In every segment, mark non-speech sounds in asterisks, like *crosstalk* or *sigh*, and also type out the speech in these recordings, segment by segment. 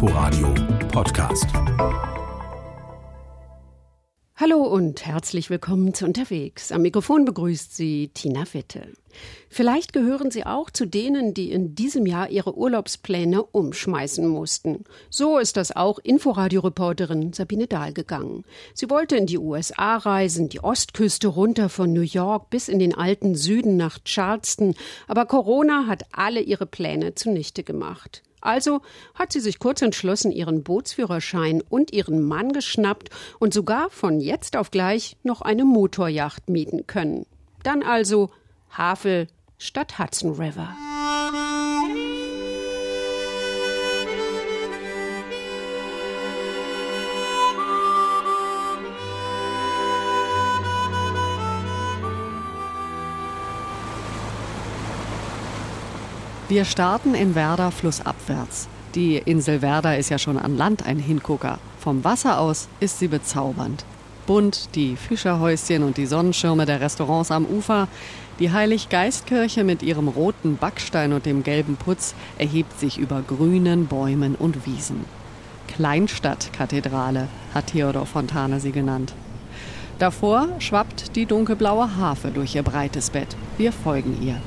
Inforadio Podcast. Hallo und herzlich willkommen zu Unterwegs. Am Mikrofon begrüßt Sie Tina Witte. Vielleicht gehören Sie auch zu denen, die in diesem Jahr ihre Urlaubspläne umschmeißen mussten. So ist das auch Inforadio-Reporterin Sabine Dahl gegangen. Sie wollte in die USA reisen, die Ostküste runter von New York bis in den alten Süden nach Charleston, aber Corona hat alle ihre Pläne zunichte gemacht. Also hat sie sich kurz entschlossen ihren Bootsführerschein und ihren Mann geschnappt und sogar von jetzt auf gleich noch eine Motorjacht mieten können. Dann also Havel statt Hudson River. Wir starten in Werder flussabwärts. Die Insel Werder ist ja schon an Land ein Hingucker. Vom Wasser aus ist sie bezaubernd. Bunt die Fischerhäuschen und die Sonnenschirme der Restaurants am Ufer. Die Heiliggeistkirche mit ihrem roten Backstein und dem gelben Putz erhebt sich über grünen Bäumen und Wiesen. Kleinstadtkathedrale hat Theodor Fontane sie genannt. Davor schwappt die dunkelblaue Harfe durch ihr breites Bett. Wir folgen ihr.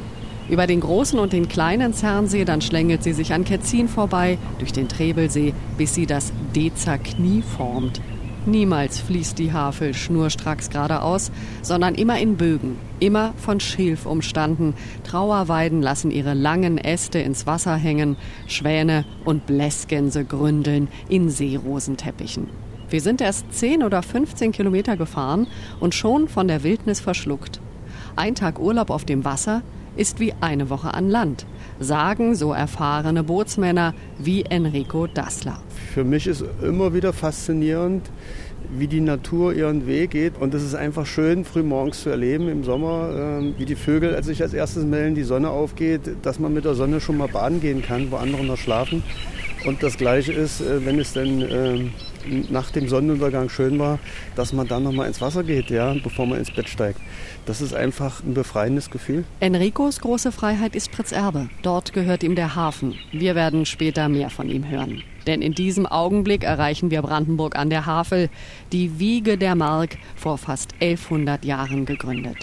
Über den großen und den kleinen Zernsee, dann schlängelt sie sich an Ketzin vorbei, durch den Trebelsee, bis sie das Dezer Knie formt. Niemals fließt die Havel schnurstracks geradeaus, sondern immer in Bögen, immer von Schilf umstanden. Trauerweiden lassen ihre langen Äste ins Wasser hängen, Schwäne und Blässgänse gründeln in Seerosenteppichen. Wir sind erst 10 oder 15 Kilometer gefahren und schon von der Wildnis verschluckt. Ein Tag Urlaub auf dem Wasser, ist wie eine Woche an Land, sagen so erfahrene Bootsmänner wie Enrico Dassler. Für mich ist immer wieder faszinierend, wie die Natur ihren Weg geht. Und es ist einfach schön, früh morgens zu erleben im Sommer, ähm, wie die Vögel sich als erstes melden, die Sonne aufgeht, dass man mit der Sonne schon mal baden gehen kann, wo andere noch schlafen. Und das Gleiche ist, äh, wenn es dann ähm, nach dem Sonnenuntergang schön war, dass man dann noch mal ins Wasser geht, ja, bevor man ins Bett steigt. Das ist einfach ein befreiendes Gefühl. Enricos große Freiheit ist Pritz Erbe. Dort gehört ihm der Hafen. Wir werden später mehr von ihm hören. Denn in diesem Augenblick erreichen wir Brandenburg an der Havel, die Wiege der Mark, vor fast 1100 Jahren gegründet.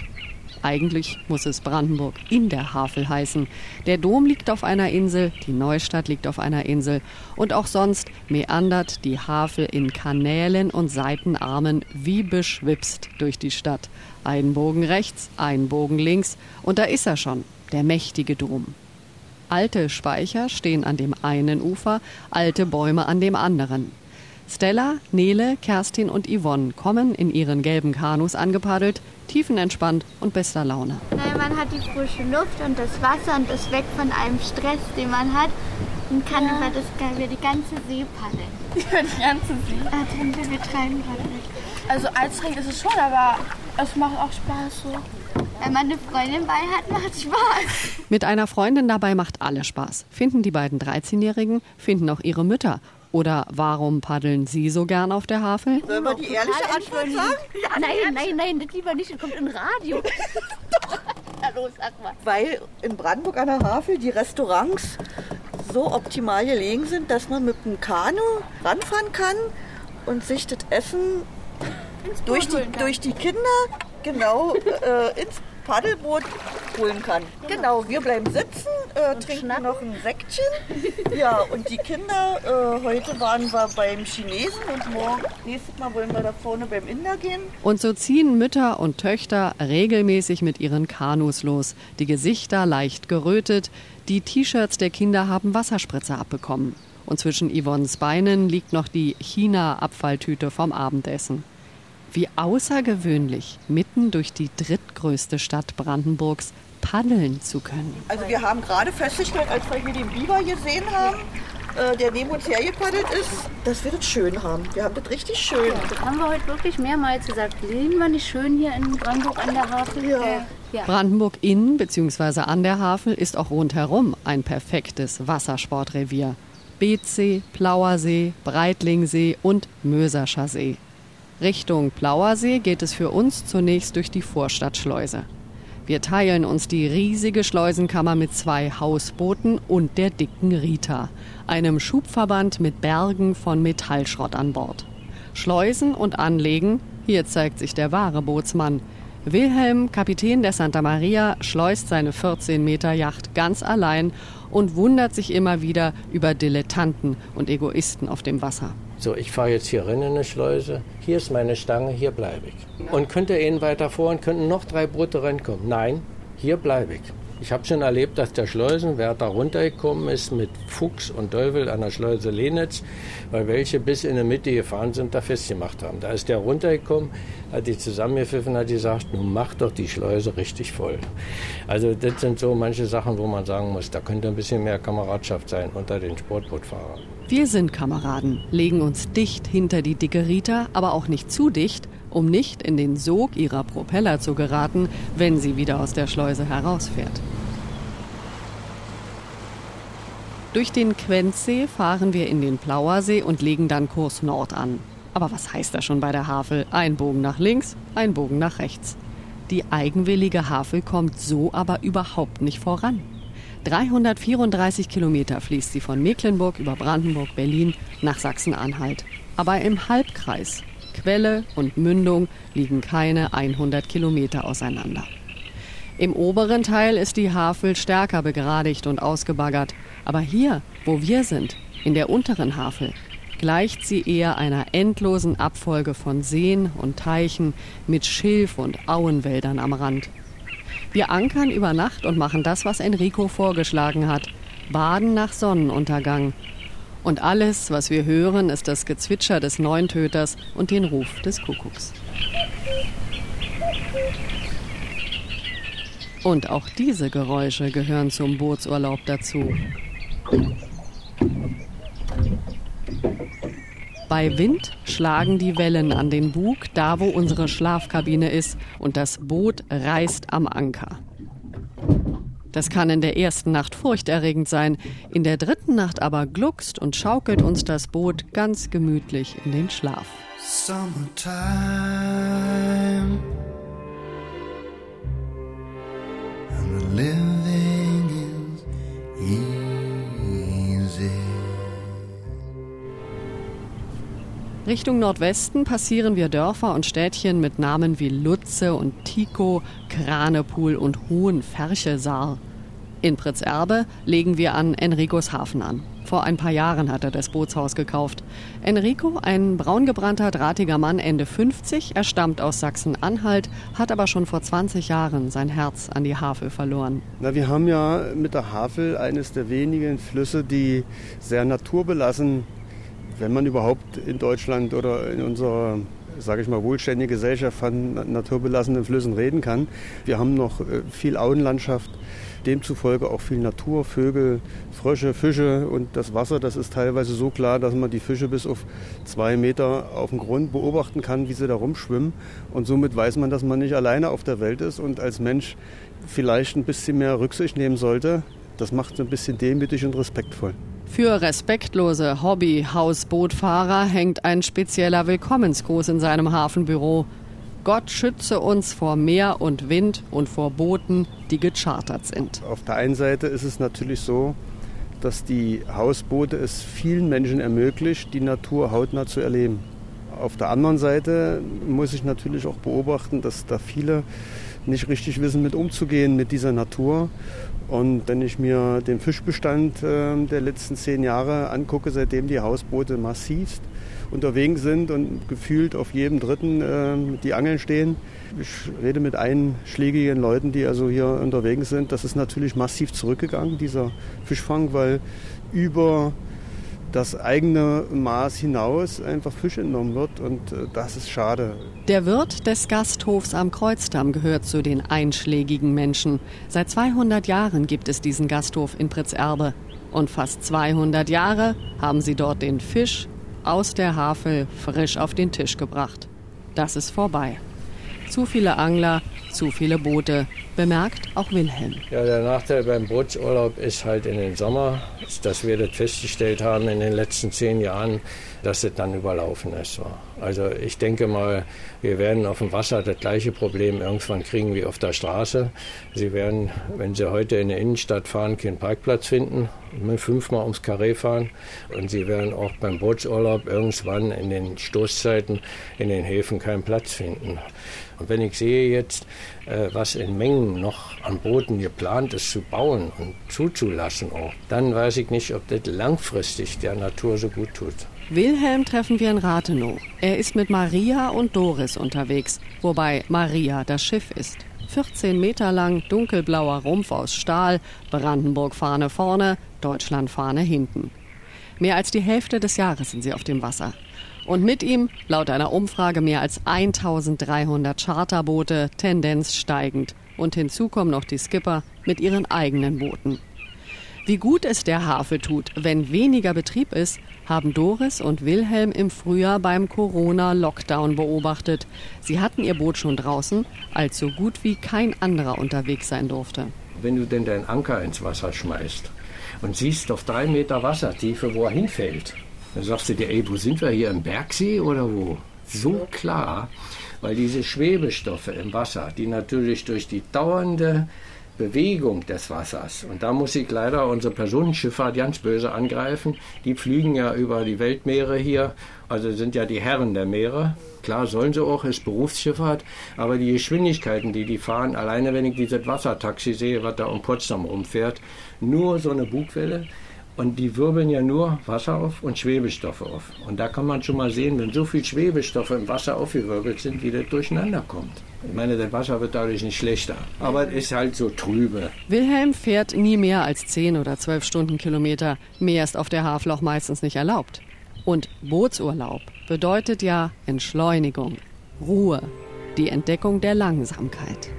Eigentlich muss es Brandenburg in der Havel heißen. Der Dom liegt auf einer Insel, die Neustadt liegt auf einer Insel und auch sonst meandert die Havel in Kanälen und Seitenarmen wie beschwipst durch die Stadt. Ein Bogen rechts, ein Bogen links und da ist er schon, der mächtige Dom. Alte Speicher stehen an dem einen Ufer, alte Bäume an dem anderen. Stella, Nele, Kerstin und Yvonne kommen in ihren gelben Kanus angepaddelt, tiefenentspannt und bester Laune. Nein, man hat die frische Luft und das Wasser und ist weg von einem Stress, den man hat und kann ja. über, das, über die ganze See paddeln. *laughs* Über die ganze See? Ah, dann wir, wir treiben gerade nicht. Also anstrengend ist es schon, aber es macht auch Spaß so. Wenn man eine Freundin bei hat, macht es Spaß. Mit einer Freundin dabei macht alles Spaß. Finden die beiden 13-Jährigen, finden auch ihre Mütter oder warum paddeln Sie so gern auf der Havel? Sollen wir die ehrliche Antwort sagen? Nein, nein, nein, das lieber nicht. Das kommt im Radio. *laughs* Doch. Hallo, sag mal. Weil in Brandenburg an der Havel die Restaurants so optimal gelegen sind, dass man mit dem Kanu ranfahren kann und sich das Essen durch die, durch die Kinder genau äh, ins Paddelboot holen kann. Genau, wir bleiben sitzen, äh, trinken schnappen. noch ein Sektchen. Ja, und die Kinder, äh, heute waren wir beim Chinesen und morgen, nächstes Mal wollen wir da vorne beim Inder gehen. Und so ziehen Mütter und Töchter regelmäßig mit ihren Kanus los, die Gesichter leicht gerötet, die T-Shirts der Kinder haben Wasserspritzer abbekommen. Und zwischen Yvonnes Beinen liegt noch die China-Abfalltüte vom Abendessen. Wie außergewöhnlich, mitten durch die drittgrößte Stadt Brandenburgs paddeln zu können. Also wir haben gerade festgestellt, als wir hier den Biber gesehen haben, äh, der neben uns hergepaddelt ist, dass wir das schön haben. Wir haben das richtig schön. Ja, das haben wir heute wirklich mehrmals gesagt. Leben wir nicht schön hier in Brandenburg an der Havel? Ja. ja. Brandenburg in bzw. an der Havel ist auch rundherum ein perfektes Wassersportrevier. Beetsee, Plauersee, Breitlingsee und Möserscher See. Richtung Plauersee geht es für uns zunächst durch die Vorstadtschleuse. Wir teilen uns die riesige Schleusenkammer mit zwei Hausbooten und der dicken Rita, einem Schubverband mit Bergen von Metallschrott an Bord. Schleusen und Anlegen, hier zeigt sich der wahre Bootsmann. Wilhelm, Kapitän der Santa Maria, schleust seine 14 Meter Yacht ganz allein und wundert sich immer wieder über Dilettanten und Egoisten auf dem Wasser. So, ich fahre jetzt hier rein in eine Schleuse. Hier ist meine Stange, hier bleibe ich. Und könnte ihnen weiter vor und könnten noch drei Boote reinkommen. Nein, hier bleibe ich. Ich habe schon erlebt, dass der Schleusenwärter runtergekommen ist mit Fuchs und Teufel an der Schleuse Lenitz, weil welche bis in die Mitte gefahren sind, da festgemacht haben. Da ist der runtergekommen, hat die zusammengepfiffen, hat gesagt, nun mach doch die Schleuse richtig voll. Also das sind so manche Sachen, wo man sagen muss, da könnte ein bisschen mehr Kameradschaft sein unter den Sportbootfahrern. Wir sind Kameraden, legen uns dicht hinter die dicke Rita, aber auch nicht zu dicht, um nicht in den Sog ihrer Propeller zu geraten, wenn sie wieder aus der Schleuse herausfährt. Durch den Quenzsee fahren wir in den Plauersee und legen dann Kurs Nord an. Aber was heißt das schon bei der Havel? Ein Bogen nach links, ein Bogen nach rechts. Die eigenwillige Havel kommt so aber überhaupt nicht voran. 334 Kilometer fließt sie von Mecklenburg über Brandenburg, Berlin nach Sachsen-Anhalt. Aber im Halbkreis, Quelle und Mündung liegen keine 100 Kilometer auseinander. Im oberen Teil ist die Havel stärker begradigt und ausgebaggert. Aber hier, wo wir sind, in der unteren Havel, gleicht sie eher einer endlosen Abfolge von Seen und Teichen mit Schilf- und Auenwäldern am Rand. Wir ankern über Nacht und machen das, was Enrico vorgeschlagen hat. Baden nach Sonnenuntergang und alles, was wir hören, ist das Gezwitscher des Neuntöters und den Ruf des Kuckucks. Und auch diese Geräusche gehören zum Bootsurlaub dazu. Bei Wind schlagen die Wellen an den Bug, da wo unsere Schlafkabine ist, und das Boot reißt am Anker. Das kann in der ersten Nacht furchterregend sein, in der dritten Nacht aber gluckst und schaukelt uns das Boot ganz gemütlich in den Schlaf. Summertime. And the Richtung Nordwesten passieren wir Dörfer und Städtchen mit Namen wie Lutze und Tico, Kranepool und Hohenferchesar. In Pritzerbe legen wir an Enricos Hafen an. Vor ein paar Jahren hat er das Bootshaus gekauft. Enrico, ein braungebrannter, drahtiger Mann, Ende 50, er stammt aus Sachsen-Anhalt, hat aber schon vor 20 Jahren sein Herz an die Havel verloren. Na, wir haben ja mit der Havel eines der wenigen Flüsse, die sehr naturbelassen, wenn man überhaupt in Deutschland oder in unserer sage ich mal, wohlständige Gesellschaft von naturbelassenen Flüssen reden kann. Wir haben noch äh, viel Auenlandschaft, demzufolge auch viel Natur, Vögel, Frösche, Fische und das Wasser, das ist teilweise so klar, dass man die Fische bis auf zwei Meter auf dem Grund beobachten kann, wie sie da rumschwimmen. Und somit weiß man, dass man nicht alleine auf der Welt ist und als Mensch vielleicht ein bisschen mehr Rücksicht nehmen sollte. Das macht es ein bisschen demütig und respektvoll. Für respektlose Hobby-Hausbootfahrer hängt ein spezieller Willkommensgruß in seinem Hafenbüro. Gott schütze uns vor Meer und Wind und vor Booten, die gechartert sind. Auf der einen Seite ist es natürlich so, dass die Hausboote es vielen Menschen ermöglicht, die Natur hautnah zu erleben. Auf der anderen Seite muss ich natürlich auch beobachten, dass da viele nicht richtig wissen, mit umzugehen mit dieser Natur. Und wenn ich mir den Fischbestand äh, der letzten zehn Jahre angucke, seitdem die Hausboote massivst unterwegs sind und gefühlt auf jedem dritten äh, die Angeln stehen. Ich rede mit einschlägigen Leuten, die also hier unterwegs sind. Das ist natürlich massiv zurückgegangen, dieser Fischfang, weil über das eigene Maß hinaus einfach Fisch entnommen wird und äh, das ist schade. Der Wirt des Gasthofs am Kreuzdamm gehört zu den einschlägigen Menschen. Seit 200 Jahren gibt es diesen Gasthof in Pritzerbe. Und fast 200 Jahre haben sie dort den Fisch aus der Havel frisch auf den Tisch gebracht. Das ist vorbei. Zu viele Angler, zu viele Boote, bemerkt auch Wilhelm. Ja, der Nachteil beim Bootsurlaub ist halt in den Sommer, dass wir das festgestellt haben in den letzten zehn Jahren, dass es dann überlaufen ist. Also ich denke mal, wir werden auf dem Wasser das gleiche Problem irgendwann kriegen wie auf der Straße. Sie werden, wenn Sie heute in der Innenstadt fahren, keinen Parkplatz finden, fünfmal ums Karree fahren. Und Sie werden auch beim Bootsurlaub irgendwann in den Stoßzeiten in den Häfen keinen Platz finden. Und wenn ich sehe jetzt, äh, was in Mengen noch an Booten geplant ist zu bauen und zuzulassen auch, dann weiß ich nicht, ob das langfristig der Natur so gut tut. Wilhelm treffen wir in Rathenow. Er ist mit Maria und Doris unterwegs, wobei Maria das Schiff ist. 14 Meter lang, dunkelblauer Rumpf aus Stahl, Brandenburg-Fahne vorne, Deutschland-Fahne hinten. Mehr als die Hälfte des Jahres sind sie auf dem Wasser. Und mit ihm, laut einer Umfrage, mehr als 1300 Charterboote, Tendenz steigend. Und hinzu kommen noch die Skipper mit ihren eigenen Booten. Wie gut es der Havel tut, wenn weniger Betrieb ist, haben Doris und Wilhelm im Frühjahr beim Corona-Lockdown beobachtet. Sie hatten ihr Boot schon draußen, als so gut wie kein anderer unterwegs sein durfte. Wenn du denn deinen Anker ins Wasser schmeißt und siehst auf drei Meter Wassertiefe, wo er hinfällt, dann sagst du dir, ey, wo sind wir hier im Bergsee oder wo? So klar, weil diese Schwebestoffe im Wasser, die natürlich durch die dauernde Bewegung des Wassers. Und da muss ich leider unsere Personenschifffahrt ganz böse angreifen. Die fliegen ja über die Weltmeere hier, also sind ja die Herren der Meere. Klar sollen sie auch, ist Berufsschifffahrt, aber die Geschwindigkeiten, die die fahren, alleine wenn ich dieses Wassertaxi sehe, was da um Potsdam rumfährt, nur so eine Bugwelle, und die wirbeln ja nur Wasser auf und Schwebestoffe auf. Und da kann man schon mal sehen, wenn so viel Schwebestoffe im Wasser aufgewirbelt sind, wie das durcheinander kommt. Ich meine, das Wasser wird dadurch nicht schlechter. Aber es ist halt so trübe. Wilhelm fährt nie mehr als 10 oder 12 Stundenkilometer. Mehr ist auf der Havel auch meistens nicht erlaubt. Und Bootsurlaub bedeutet ja Entschleunigung, Ruhe, die Entdeckung der Langsamkeit.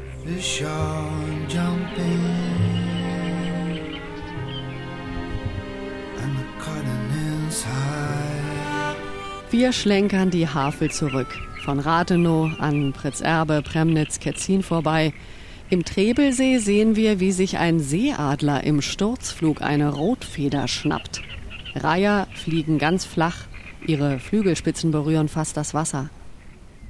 Wir schlenkern die Havel zurück. Von Rathenow an Pritzerbe, Premnitz, Ketzin vorbei. Im Trebelsee sehen wir, wie sich ein Seeadler im Sturzflug eine Rotfeder schnappt. Reiher fliegen ganz flach, ihre Flügelspitzen berühren fast das Wasser.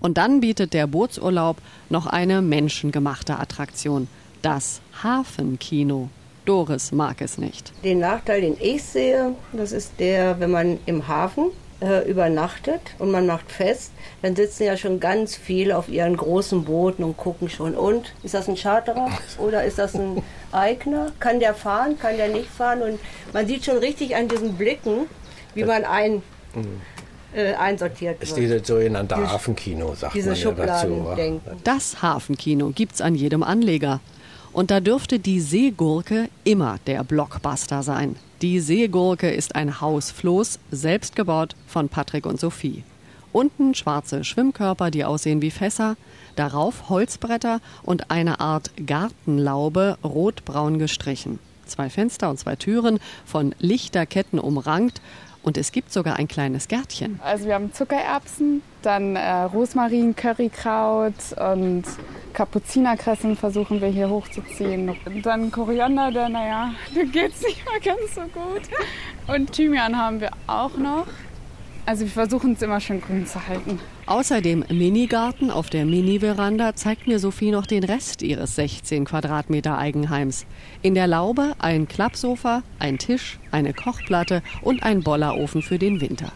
Und dann bietet der Bootsurlaub noch eine menschengemachte Attraktion, das Hafenkino. Doris mag es nicht. Den Nachteil, den ich sehe, das ist der, wenn man im Hafen äh, übernachtet und man macht fest, dann sitzen ja schon ganz viele auf ihren großen Booten und gucken schon. Und ist das ein Charterer oder ist das ein *laughs* Eigner? Kann der fahren? Kann der nicht fahren? Und man sieht schon richtig an diesen Blicken, wie man ein mhm. äh, einsortiert wird. Ist dieses sogenannte Hafenkino, sagt diese man ja dazu. Das Hafenkino gibt's an jedem Anleger. Und da dürfte die Seegurke immer der Blockbuster sein. Die Seegurke ist ein Hausfloß, selbst gebaut von Patrick und Sophie. Unten schwarze Schwimmkörper, die aussehen wie Fässer, darauf Holzbretter und eine Art Gartenlaube rotbraun gestrichen. Zwei Fenster und zwei Türen, von Lichterketten umrankt und es gibt sogar ein kleines Gärtchen. Also wir haben Zuckererbsen, dann äh, Rosmarin, Currykraut und Kapuzinerkressen versuchen wir hier hochzuziehen. Und dann Koriander, der, naja, *laughs* da geht es nicht mehr ganz so gut. Und Thymian haben wir auch noch. Also wir versuchen es immer schön grün zu halten. Außer dem Minigarten auf der Mini-Veranda zeigt mir Sophie noch den Rest ihres 16 Quadratmeter Eigenheims. In der Laube ein Klappsofa, ein Tisch, eine Kochplatte und ein Bollerofen für den Winter.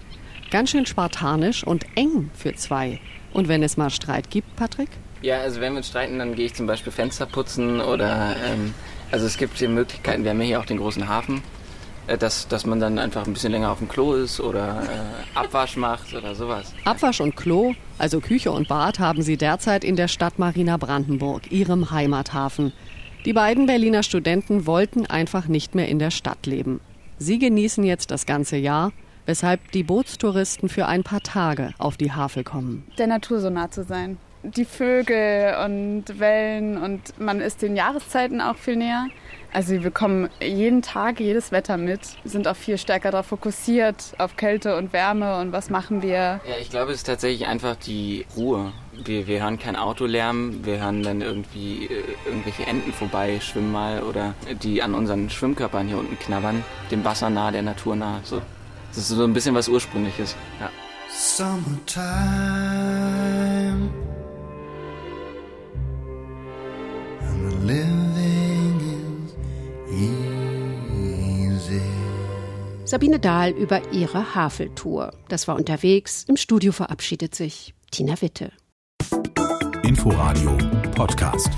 Ganz schön spartanisch und eng für zwei. Und wenn es mal Streit gibt, Patrick? Ja, also wenn wir uns streiten, dann gehe ich zum Beispiel Fenster putzen oder ähm, also es gibt hier Möglichkeiten. Wir haben hier auch den großen Hafen, äh, dass, dass man dann einfach ein bisschen länger auf dem Klo ist oder äh, Abwasch macht oder sowas. Abwasch und Klo, also Küche und Bad, haben sie derzeit in der Stadt Marina Brandenburg, ihrem Heimathafen. Die beiden Berliner Studenten wollten einfach nicht mehr in der Stadt leben. Sie genießen jetzt das ganze Jahr weshalb die Bootstouristen für ein paar Tage auf die Havel kommen. Der Natur so nah zu sein. Die Vögel und Wellen und man ist den Jahreszeiten auch viel näher. Also wir bekommen jeden Tag jedes Wetter mit, sind auch viel stärker darauf fokussiert, auf Kälte und Wärme und was machen wir. Ja, ich glaube, es ist tatsächlich einfach die Ruhe. Wir, wir hören keinen Autolärm, wir hören dann irgendwie äh, irgendwelche Enten vorbei schwimmen mal oder die an unseren Schwimmkörpern hier unten knabbern, dem Wasser nah, der Natur nah. So. Das ist so ein bisschen was Ursprüngliches. Ja. Summertime Sabine Dahl über ihre Haveltour. Das war unterwegs. Im Studio verabschiedet sich Tina Witte. Inforadio Podcast.